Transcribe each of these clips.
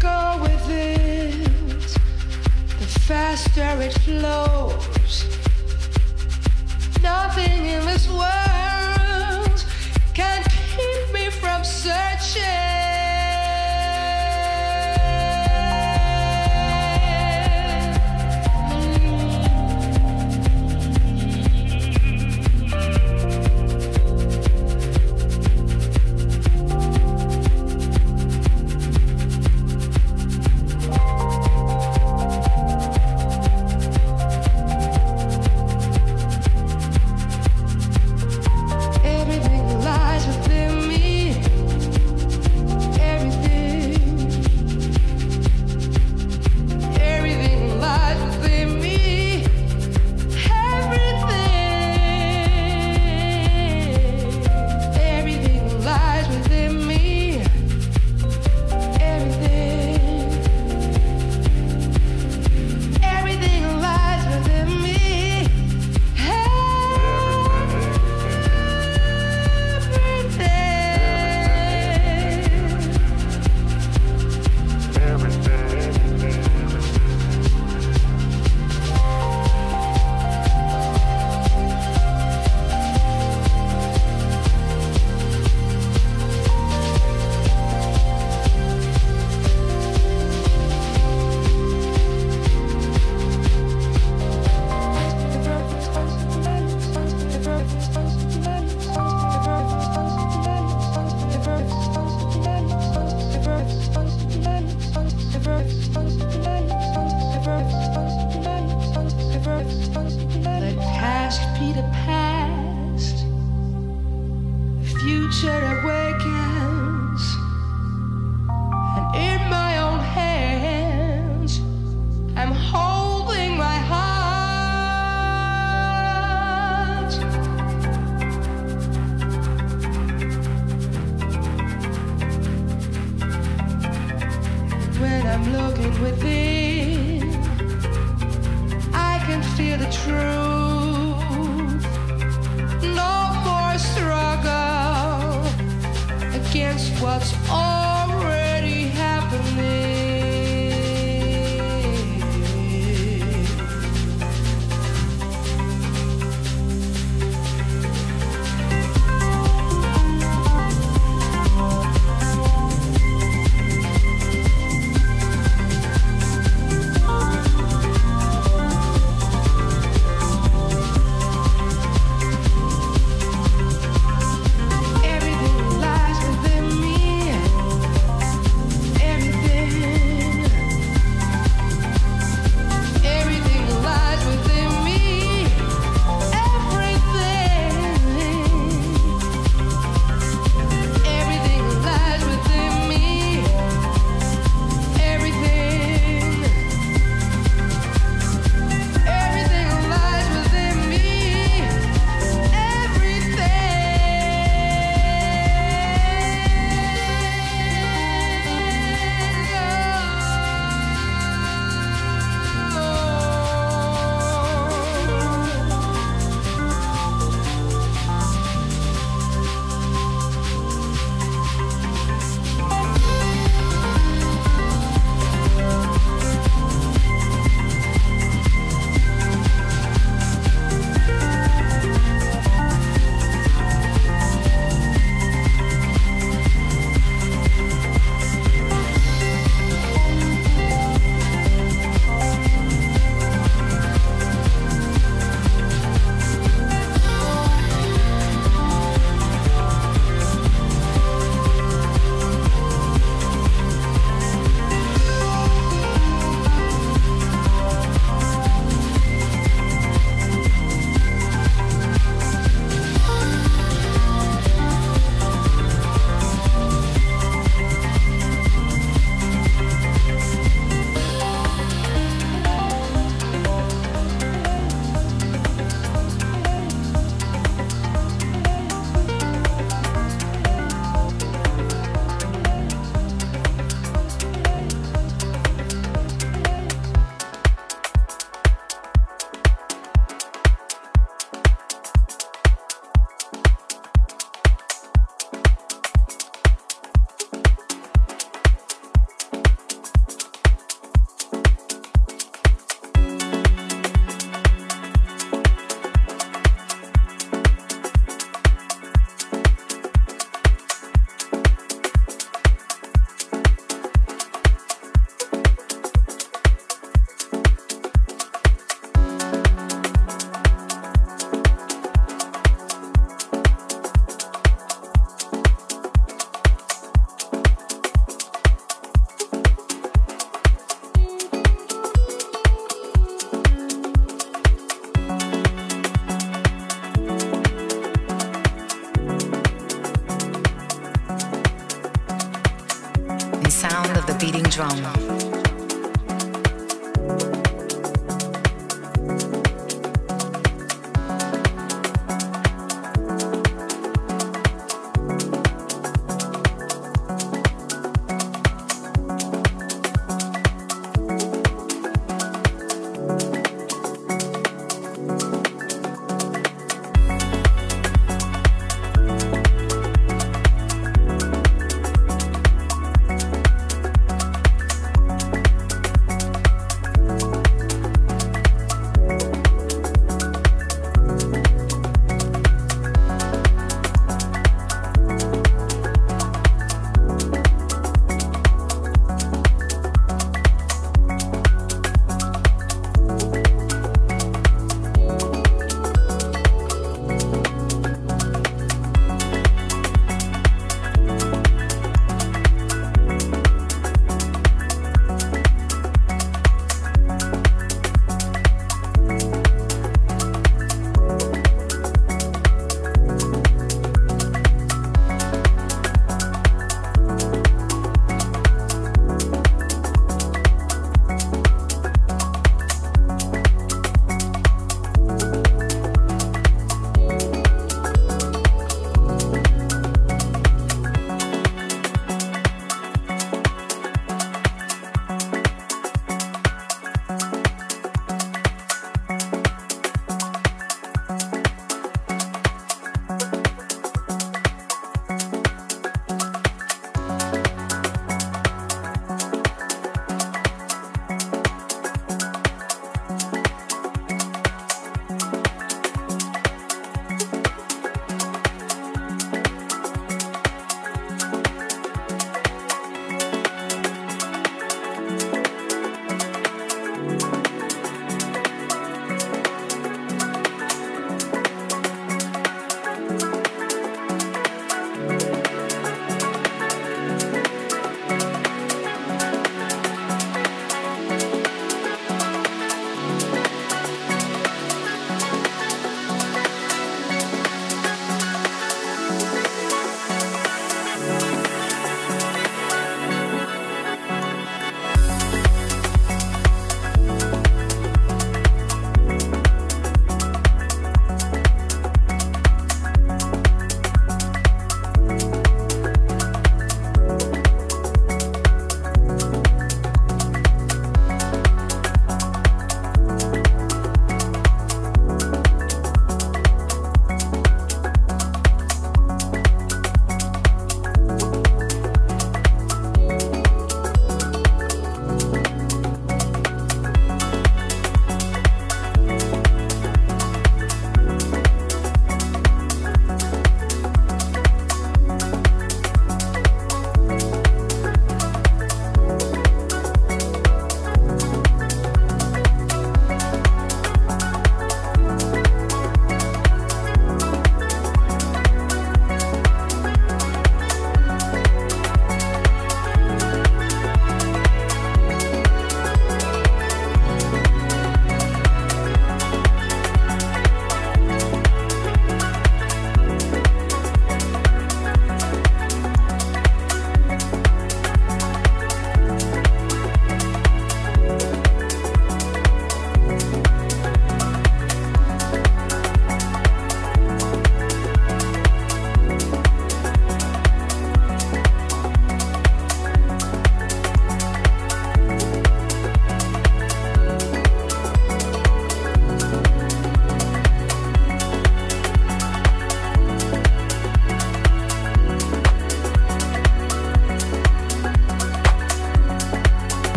go with it, the faster it flows. Nothing in this world.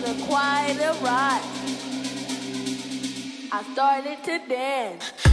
wasn't quite alright. I started to dance.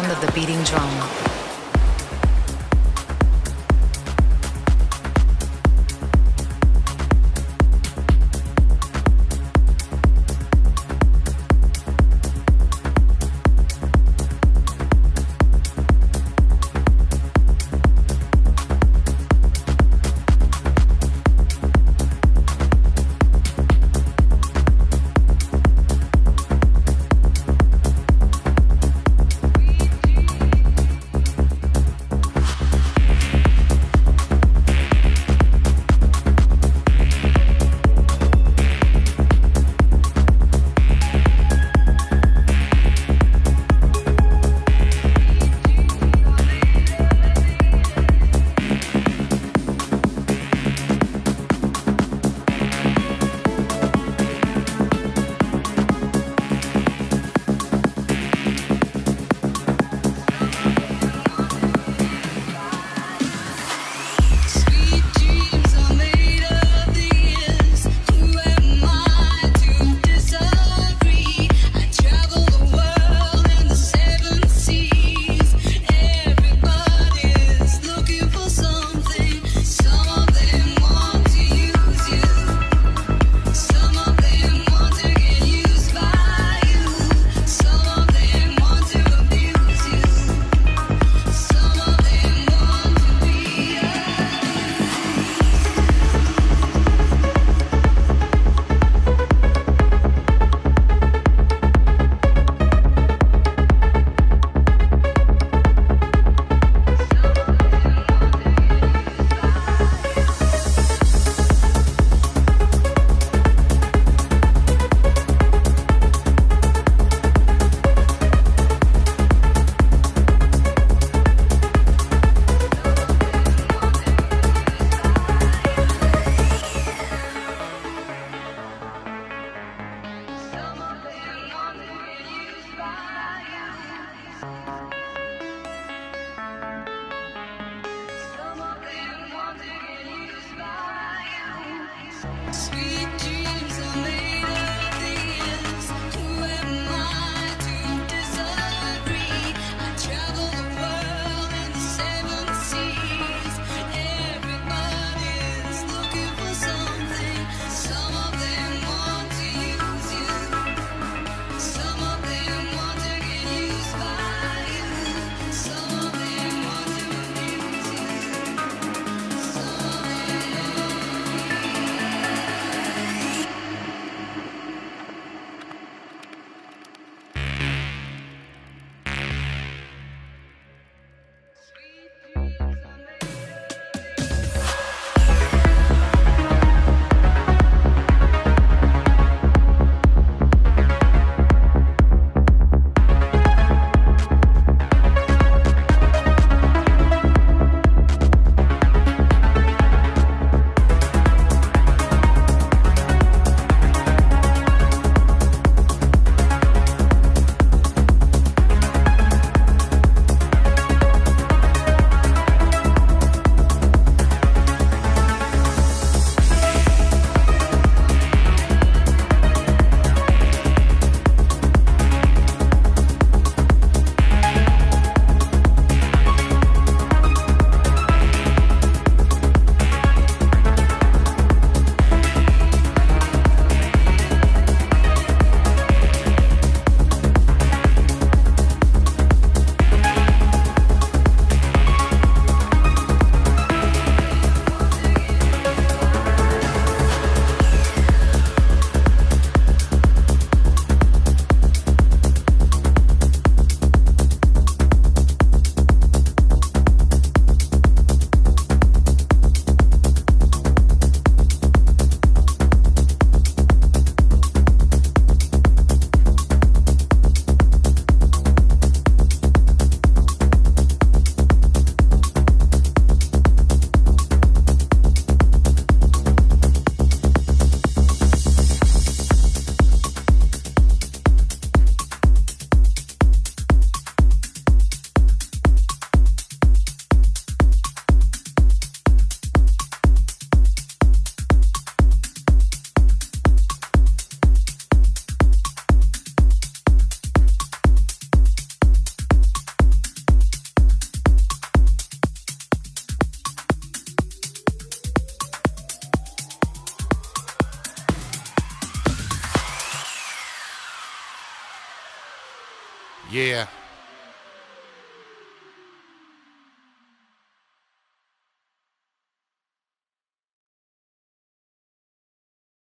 Sound of the beating drum.